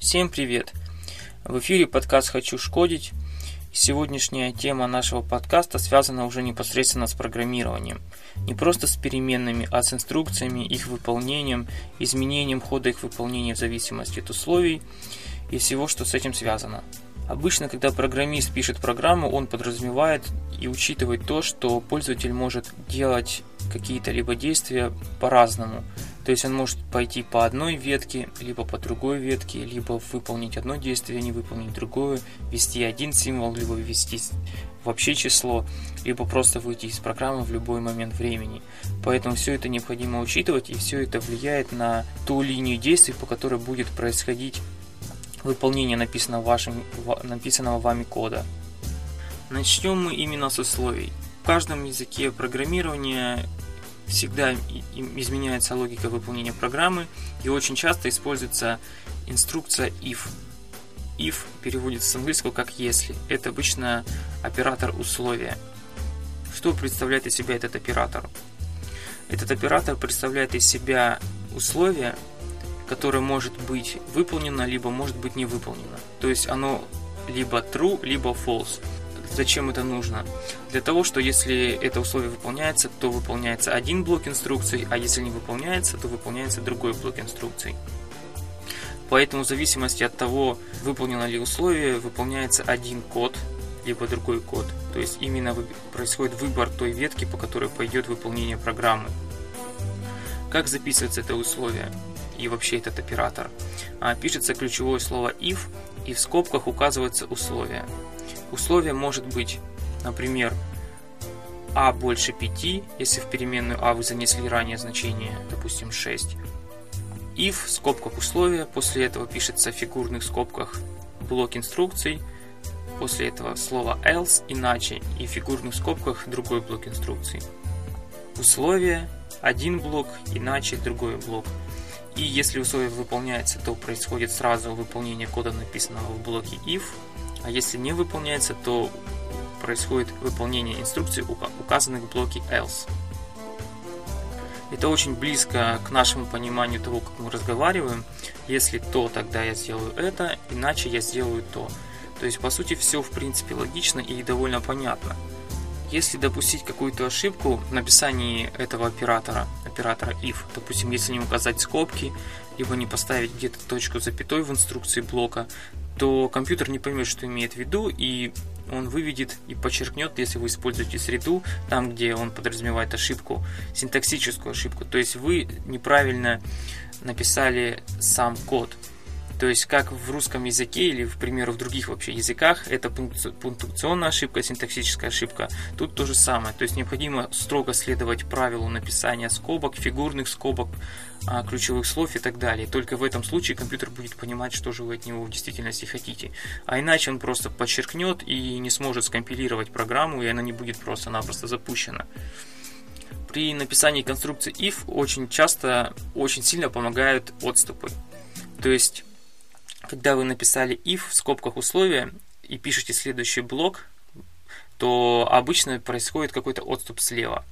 Всем привет! В эфире подкаст «Хочу шкодить». Сегодняшняя тема нашего подкаста связана уже непосредственно с программированием. Не просто с переменными, а с инструкциями, их выполнением, изменением хода их выполнения в зависимости от условий и всего, что с этим связано. Обычно, когда программист пишет программу, он подразумевает и учитывает то, что пользователь может делать какие-то либо действия по-разному. То есть он может пойти по одной ветке, либо по другой ветке, либо выполнить одно действие, не выполнить другое, ввести один символ, либо ввести вообще число, либо просто выйти из программы в любой момент времени. Поэтому все это необходимо учитывать, и все это влияет на ту линию действий, по которой будет происходить выполнение написанного, вашим, написанного вами кода. Начнем мы именно с условий. В каждом языке программирования всегда изменяется логика выполнения программы и очень часто используется инструкция if. If переводится с английского как если. Это обычно оператор условия. Что представляет из себя этот оператор? Этот оператор представляет из себя условие, которое может быть выполнено, либо может быть не выполнено. То есть оно либо true, либо false. Зачем это нужно? Для того, что если это условие выполняется, то выполняется один блок инструкций, а если не выполняется, то выполняется другой блок инструкций. Поэтому в зависимости от того, выполнено ли условие, выполняется один код, либо другой код. То есть именно происходит выбор той ветки, по которой пойдет выполнение программы. Как записывается это условие и вообще этот оператор? А, пишется ключевое слово if, и в скобках указывается условие. Условие может быть, например, а больше 5, если в переменную а вы занесли ранее значение, допустим, 6. if в скобках условия, после этого пишется в фигурных скобках блок инструкций, после этого слово else иначе и в фигурных скобках другой блок инструкций. Условие, один блок, иначе другой блок. И если условие выполняется, то происходит сразу выполнение кода, написанного в блоке if, а если не выполняется, то происходит выполнение инструкций, указанных в блоке else. Это очень близко к нашему пониманию того, как мы разговариваем. Если то, тогда я сделаю это, иначе я сделаю то. То есть, по сути, все в принципе логично и довольно понятно. Если допустить какую-то ошибку в написании этого оператора, оператора if, допустим, если не указать скобки, либо не поставить где-то точку запятой в инструкции блока, то компьютер не поймет, что имеет в виду, и он выведет и подчеркнет, если вы используете среду, там, где он подразумевает ошибку, синтаксическую ошибку. То есть вы неправильно написали сам код. То есть, как в русском языке или, к примеру, в других вообще языках, это пунктуационная ошибка, синтаксическая ошибка. Тут то же самое. То есть, необходимо строго следовать правилу написания скобок, фигурных скобок, а, ключевых слов и так далее. Только в этом случае компьютер будет понимать, что же вы от него в действительности хотите. А иначе он просто подчеркнет и не сможет скомпилировать программу, и она не будет просто-напросто запущена при написании конструкции if очень часто очень сильно помогают отступы. То есть когда вы написали if в скобках условия и пишете следующий блок, то обычно происходит какой-то отступ слева.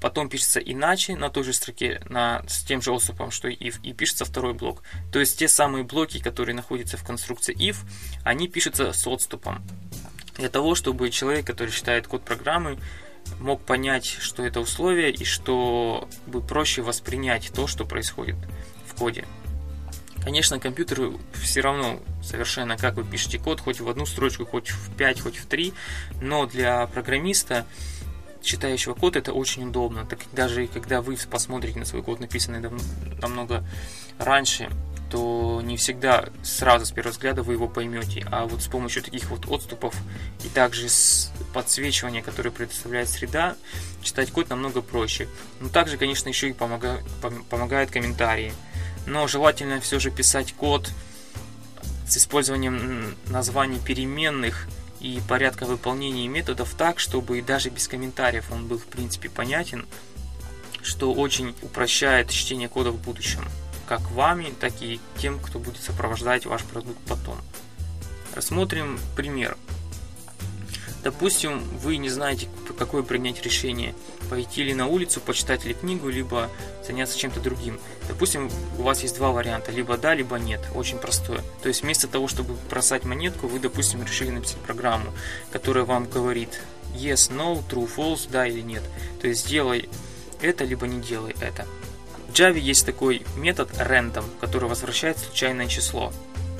Потом пишется иначе на той же строке, на, с тем же отступом, что и if, и пишется второй блок. То есть те самые блоки, которые находятся в конструкции if, они пишутся с отступом. Для того, чтобы человек, который читает код программы, мог понять, что это условие и чтобы проще воспринять то, что происходит в коде. Конечно, компьютеру все равно совершенно, как вы пишете код, хоть в одну строчку, хоть в 5, хоть в 3, но для программиста, читающего код, это очень удобно. Так даже когда вы посмотрите на свой код, написанный дав намного раньше, то не всегда сразу с первого взгляда вы его поймете. А вот с помощью таких вот отступов и также с подсвечивания, которое предоставляет среда, читать код намного проще. Но также, конечно, еще и помогают, помогают комментарии но желательно все же писать код с использованием названий переменных и порядка выполнения методов так, чтобы даже без комментариев он был в принципе понятен, что очень упрощает чтение кода в будущем, как вами, так и тем, кто будет сопровождать ваш продукт потом. Рассмотрим пример. Допустим, вы не знаете, какое принять решение. Пойти ли на улицу, почитать ли книгу, либо заняться чем-то другим. Допустим, у вас есть два варианта, либо да, либо нет. Очень простое. То есть вместо того, чтобы бросать монетку, вы, допустим, решили написать программу, которая вам говорит yes, no, true, false, да или нет. То есть делай это, либо не делай это. В Java есть такой метод random, который возвращает случайное число.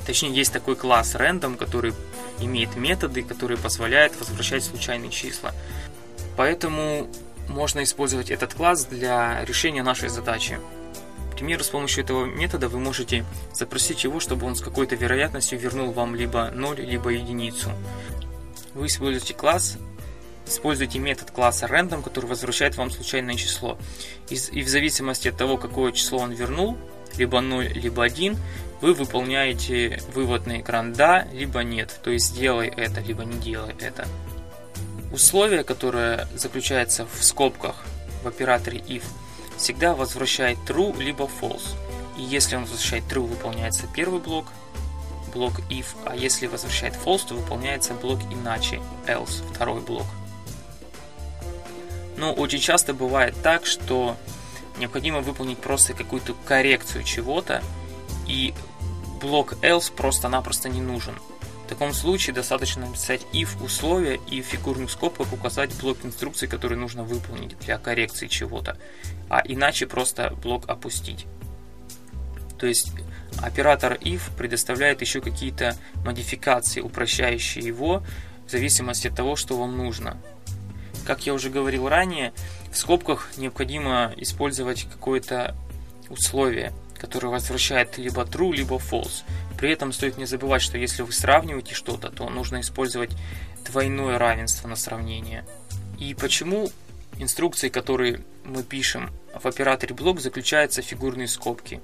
Точнее, есть такой класс random, который имеет методы, которые позволяют возвращать случайные числа. Поэтому можно использовать этот класс для решения нашей задачи. К примеру, с помощью этого метода вы можете запросить его, чтобы он с какой-то вероятностью вернул вам либо 0, либо единицу. Вы используете класс, используйте метод класса random, который возвращает вам случайное число. И в зависимости от того, какое число он вернул, либо 0, либо 1, вы выполняете вывод на экран «да», либо «нет», то есть «делай это», либо «не делай это». Условие, которое заключается в скобках в операторе if, всегда возвращает true либо false. И если он возвращает true, выполняется первый блок, блок if, а если возвращает false, то выполняется блок иначе, else, второй блок. Но очень часто бывает так, что необходимо выполнить просто какую-то коррекцию чего-то, и блок else просто-напросто не нужен. В таком случае достаточно написать if условия и в фигурных скобках указать блок инструкций, который нужно выполнить для коррекции чего-то, а иначе просто блок опустить. То есть оператор if предоставляет еще какие-то модификации, упрощающие его в зависимости от того, что вам нужно. Как я уже говорил ранее, в скобках необходимо использовать какое-то условие который возвращает либо true, либо false. При этом стоит не забывать, что если вы сравниваете что-то, то нужно использовать двойное равенство на сравнение. И почему инструкции, которые мы пишем в операторе блок, заключаются фигурные скобки?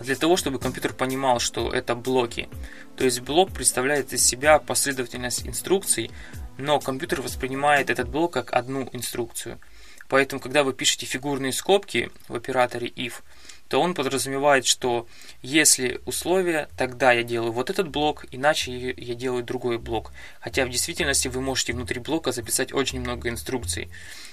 Для того, чтобы компьютер понимал, что это блоки. То есть блок представляет из себя последовательность инструкций, но компьютер воспринимает этот блок как одну инструкцию. Поэтому, когда вы пишете фигурные скобки в операторе if, то он подразумевает, что если условие, тогда я делаю вот этот блок, иначе я делаю другой блок. Хотя в действительности вы можете внутри блока записать очень много инструкций,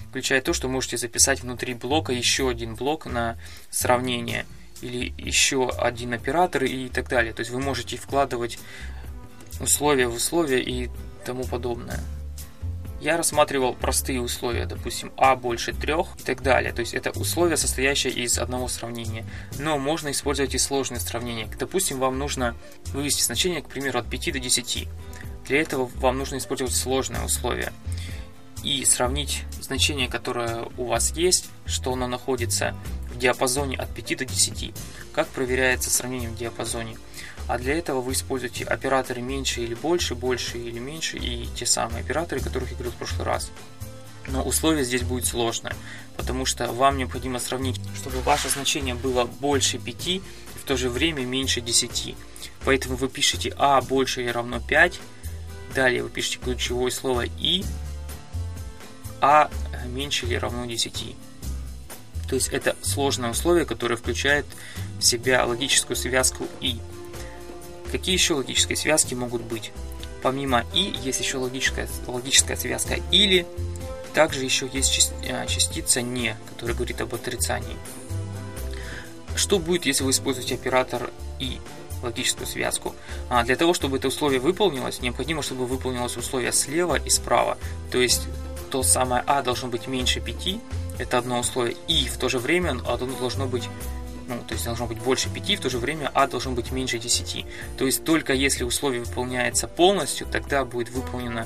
включая то, что можете записать внутри блока еще один блок на сравнение или еще один оператор и так далее. То есть вы можете вкладывать условия в условия и тому подобное я рассматривал простые условия, допустим, а больше трех и так далее. То есть это условия, состоящие из одного сравнения. Но можно использовать и сложные сравнения. Допустим, вам нужно вывести значение, к примеру, от 5 до 10. Для этого вам нужно использовать сложное условие и сравнить значение, которое у вас есть, что оно находится в диапазоне от 5 до 10. Как проверяется сравнение в диапазоне? А для этого вы используете операторы меньше или больше, больше или меньше и те самые операторы, которых я говорил в прошлый раз. Но условие здесь будет сложное, потому что вам необходимо сравнить, чтобы ваше значение было больше 5 и в то же время меньше 10. Поэтому вы пишете а больше или равно 5, далее вы пишете ключевое слово и, а меньше или равно 10. То есть это сложное условие, которое включает в себя логическую связку и. Какие еще логические связки могут быть? Помимо «и» есть еще логическая, логическая связка «или», также еще есть э, частица «не», которая говорит об отрицании. Что будет, если вы используете оператор «и», логическую связку? А для того, чтобы это условие выполнилось, необходимо, чтобы выполнилось условие слева и справа. То есть то самое «а» должно быть меньше 5, это одно условие, и в то же время оно должно быть ну, то есть должно быть больше 5, в то же время а должно быть меньше 10. То есть только если условие выполняется полностью, тогда будет выполнено,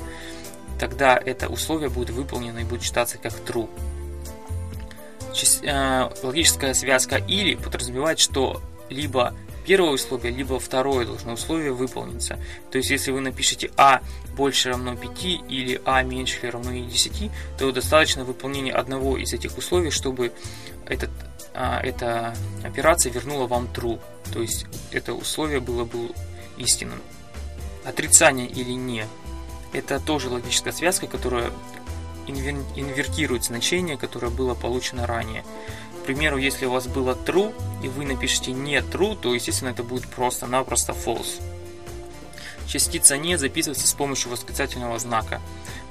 тогда это условие будет выполнено и будет считаться как true. Э, логическая связка или подразумевает, что либо первое условие, либо второе должно условие выполниться. То есть, если вы напишете А больше равно 5 или А меньше или равно 10, то достаточно выполнения одного из этих условий, чтобы этот эта операция вернула вам true, то есть это условие было бы истинным. Отрицание или не – это тоже логическая связка, которая инвертирует значение, которое было получено ранее. К примеру, если у вас было true, и вы напишите не true, то, естественно, это будет просто-напросто false. Частица «не» записывается с помощью восклицательного знака.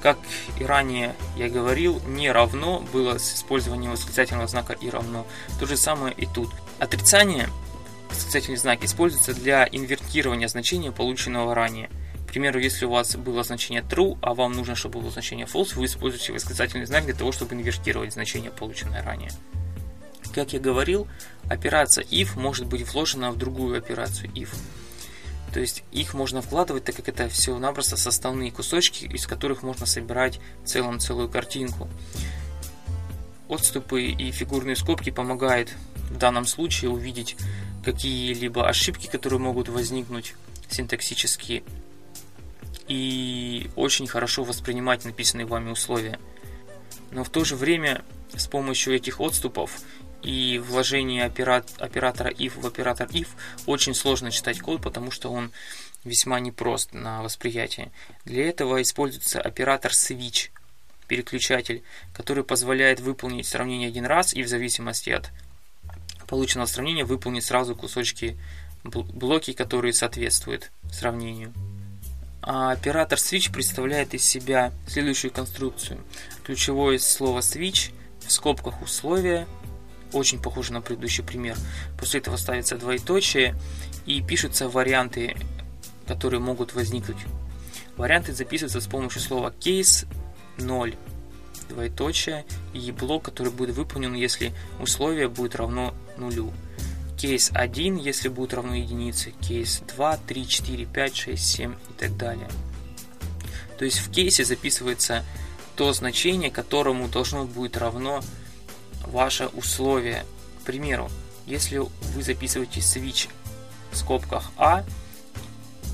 Как и ранее я говорил, «не равно» было с использованием восклицательного знака «и равно». То же самое и тут. Отрицание, восклицательный знак, используется для инвертирования значения, полученного ранее. К примеру, если у вас было значение true, а вам нужно, чтобы было значение false, вы используете восклицательный знак для того, чтобы инвертировать значение, полученное ранее. Как я говорил, операция if может быть вложена в другую операцию if. То есть их можно вкладывать, так как это все-напросто составные кусочки, из которых можно собирать в целом целую картинку. Отступы и фигурные скобки помогают в данном случае увидеть какие-либо ошибки, которые могут возникнуть синтаксические, и очень хорошо воспринимать написанные вами условия. Но в то же время с помощью этих отступов и вложение оператора if в оператор if очень сложно читать код, потому что он весьма непрост на восприятие. Для этого используется оператор switch, переключатель, который позволяет выполнить сравнение один раз и в зависимости от полученного сравнения выполнить сразу кусочки блоки, которые соответствуют сравнению. А оператор switch представляет из себя следующую конструкцию. Ключевое слово switch в скобках условия очень похоже на предыдущий пример. После этого ставится двоеточие и пишутся варианты, которые могут возникнуть. Варианты записываются с помощью слова case 0 двоеточие и блок, который будет выполнен, если условие будет равно нулю. Кейс 1, если будет равно единице, кейс 2, 3, 4, 5, 6, 7 и так далее. То есть в кейсе записывается то значение, которому должно будет равно ваше условие. К примеру, если вы записываете switch в скобках А,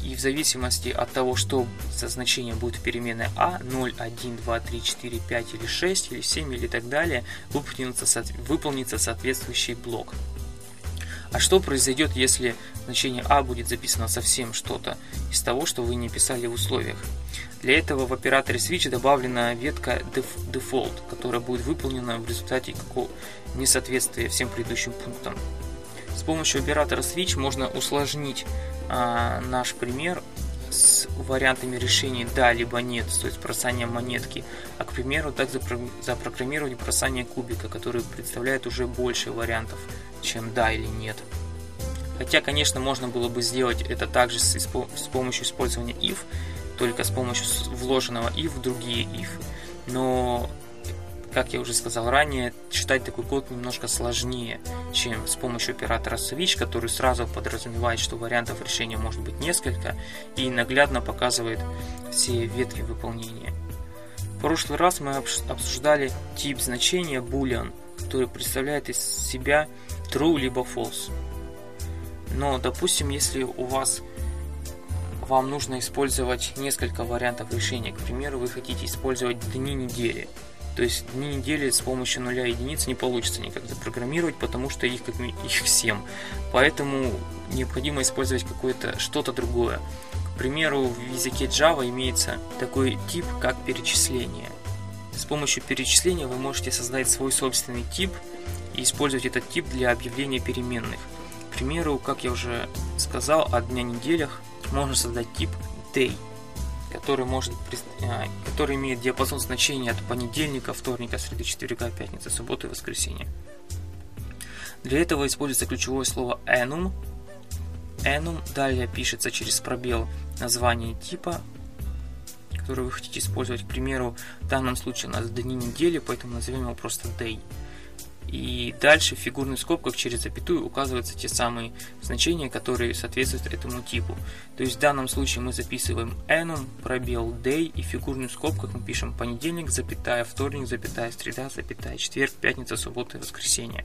и в зависимости от того, что за значение будет в переменной А, 0, 1, 2, 3, 4, 5 или 6, или 7, или так далее, выполнится, выполнится соответствующий блок. А что произойдет, если значение А будет записано совсем что-то из того, что вы не писали в условиях? Для этого в операторе switch добавлена ветка default, которая будет выполнена в результате какого несоответствия всем предыдущим пунктам. С помощью оператора switch можно усложнить а, наш пример с вариантами решений да либо нет, то есть бросание монетки, а к примеру так запрограммировать бросание кубика, который представляет уже больше вариантов, чем да или нет. Хотя, конечно, можно было бы сделать это также с, с помощью использования if, только с помощью вложенного if в другие if. Но, как я уже сказал ранее, читать такой код немножко сложнее, чем с помощью оператора switch, который сразу подразумевает, что вариантов решения может быть несколько и наглядно показывает все ветки выполнения. В прошлый раз мы обсуждали тип значения boolean, который представляет из себя true либо false. Но, допустим, если у вас вам нужно использовать несколько вариантов решения. К примеру, вы хотите использовать дни недели. То есть дни недели с помощью нуля единиц не получится никак запрограммировать, потому что их, как, их 7. Поэтому необходимо использовать какое-то что-то другое. К примеру, в языке Java имеется такой тип, как перечисление. С помощью перечисления вы можете создать свой собственный тип и использовать этот тип для объявления переменных. К примеру, как я уже сказал, о дня неделях можно создать тип day, который, может, а, который имеет диапазон значений от понедельника, вторника, среды, четверга, пятницы, субботы и воскресенья. Для этого используется ключевое слово enum. Enum далее пишется через пробел название типа, который вы хотите использовать. К примеру, в данном случае у нас дни недели, поэтому назовем его просто day. И дальше в фигурных скобках через запятую указываются те самые значения, которые соответствуют этому типу. То есть в данном случае мы записываем enum, пробел day, и в фигурных скобках мы пишем понедельник, запятая, вторник, запятая, среда, запятая, четверг, пятница, суббота и воскресенье.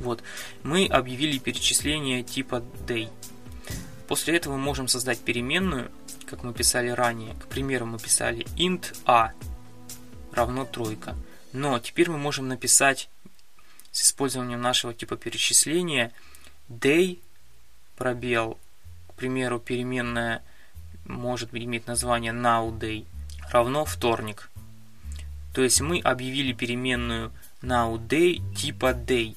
Вот, мы объявили перечисление типа day. После этого мы можем создать переменную, как мы писали ранее. К примеру, мы писали int a равно тройка. Но теперь мы можем написать с использованием нашего типа перечисления day пробел, к примеру, переменная может иметь название nowday равно вторник. То есть мы объявили переменную nowday типа day.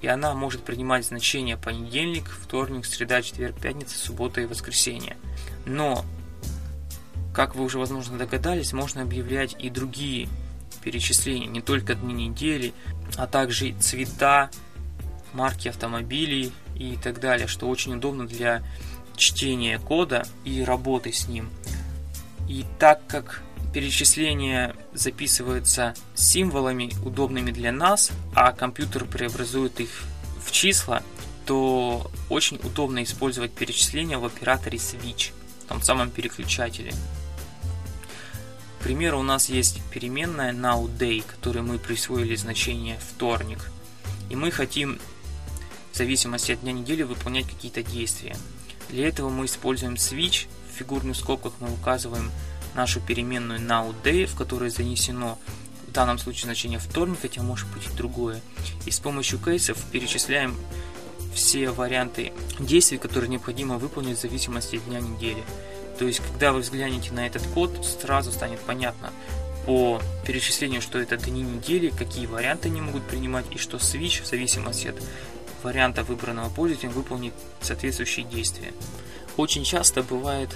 и она может принимать значение понедельник, вторник, среда, четверг, пятница, суббота и воскресенье. Но, как вы уже, возможно, догадались, можно объявлять и другие перечисления, не только дни недели, а также цвета, марки автомобилей и так далее, что очень удобно для чтения кода и работы с ним. И так как перечисления записываются символами, удобными для нас, а компьютер преобразует их в числа, то очень удобно использовать перечисления в операторе switch, в том самом переключателе. К примеру, у нас есть переменная nowDay, которой мы присвоили значение вторник, и мы хотим в зависимости от дня недели выполнять какие-то действия. Для этого мы используем switch, в фигурных скобках мы указываем нашу переменную nowDay, в которой занесено в данном случае значение вторник, хотя может быть и другое. И с помощью кейсов перечисляем все варианты действий, которые необходимо выполнить в зависимости от дня недели. То есть, когда вы взглянете на этот код, сразу станет понятно по перечислению, что это дни недели, какие варианты они могут принимать, и что switch в зависимости от варианта выбранного пользователем выполнит соответствующие действия. Очень часто бывает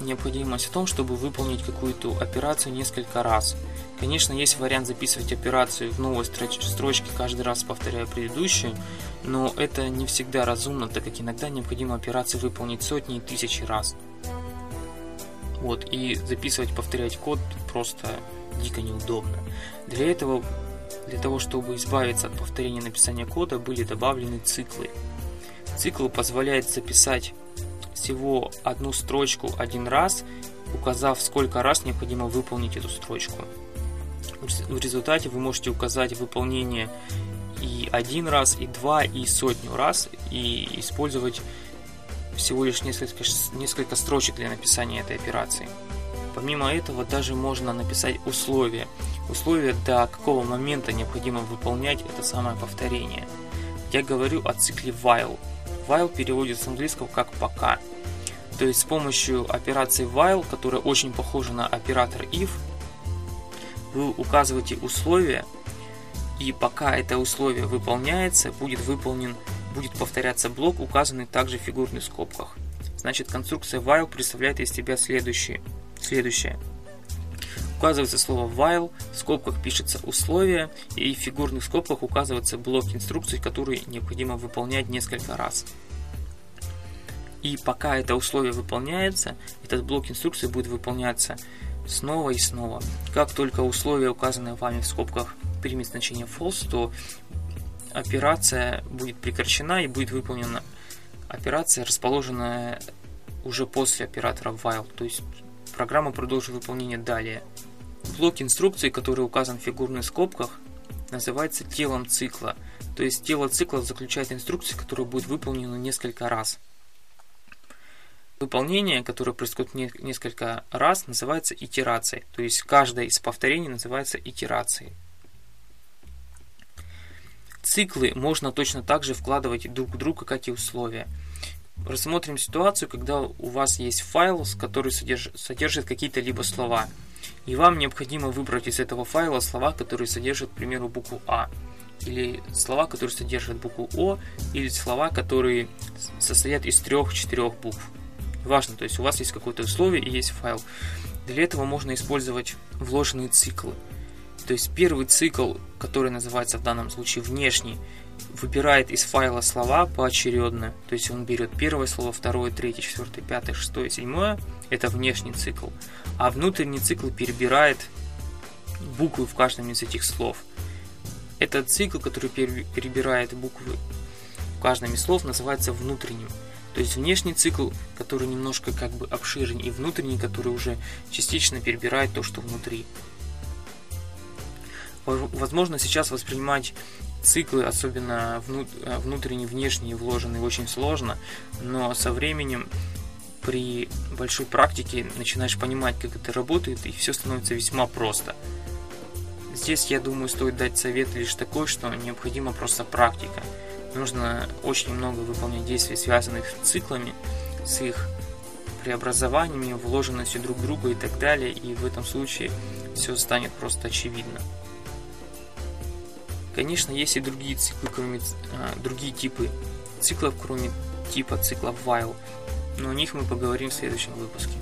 необходимость в том, чтобы выполнить какую-то операцию несколько раз. Конечно, есть вариант записывать операцию в новой строчке, каждый раз повторяя предыдущую, но это не всегда разумно, так как иногда необходимо операцию выполнить сотни и тысячи раз. Вот, и записывать, повторять код просто дико неудобно. Для этого, для того, чтобы избавиться от повторения написания кода, были добавлены циклы. Цикл позволяет записать всего одну строчку один раз, указав, сколько раз необходимо выполнить эту строчку. В результате вы можете указать выполнение и один раз, и два, и сотню раз, и использовать всего лишь несколько, несколько строчек для написания этой операции. Помимо этого, даже можно написать условия. Условия, до какого момента необходимо выполнять это самое повторение. Я говорю о цикле while. While переводится с английского как «пока». То есть с помощью операции while, которая очень похожа на оператор if, вы указываете условия, и пока это условие выполняется, будет выполнен, будет повторяться блок, указанный также в фигурных скобках. Значит, конструкция while представляет из себя следующее. следующее. Указывается слово while, в скобках пишется условие, и в фигурных скобках указывается блок инструкций, который необходимо выполнять несколько раз. И пока это условие выполняется, этот блок инструкции будет выполняться снова и снова. Как только условие, указанное вами в скобках, примет значение false, то операция будет прекращена и будет выполнена операция, расположенная уже после оператора while, то есть программа продолжит выполнение далее. Блок инструкции, который указан в фигурных скобках, называется телом цикла. То есть тело цикла заключает инструкции, которая будет выполнена несколько раз. Выполнение, которое происходит несколько раз, называется итерацией. То есть каждое из повторений называется итерацией. Циклы можно точно так же вкладывать друг в друга, как и условия. Рассмотрим ситуацию, когда у вас есть файл, который содержит, содержит какие-то либо слова. И вам необходимо выбрать из этого файла слова, которые содержат, к примеру, букву А. Или слова, которые содержат букву О. Или слова, которые состоят из трех-четырех букв. Важно, то есть у вас есть какое-то условие и есть файл. Для этого можно использовать вложенные циклы. То есть первый цикл, который называется в данном случае внешний, выбирает из файла слова поочередно. То есть он берет первое слово, второе, третье, четвертое, пятое, шестое, седьмое. Это внешний цикл. А внутренний цикл перебирает буквы в каждом из этих слов. Этот цикл, который перебирает буквы в каждом из слов, называется внутренним. То есть внешний цикл, который немножко как бы обширен, и внутренний, который уже частично перебирает то, что внутри. Возможно, сейчас воспринимать циклы, особенно внутренние, внешние, вложенные, очень сложно, но со временем при большой практике начинаешь понимать, как это работает, и все становится весьма просто. Здесь, я думаю, стоит дать совет лишь такой, что необходима просто практика нужно очень много выполнять действий, связанных с циклами, с их преобразованиями, вложенностью друг друга и так далее, и в этом случае все станет просто очевидно. Конечно, есть и другие циклы, кроме а, другие типы циклов, кроме типа циклов while, но о них мы поговорим в следующем выпуске.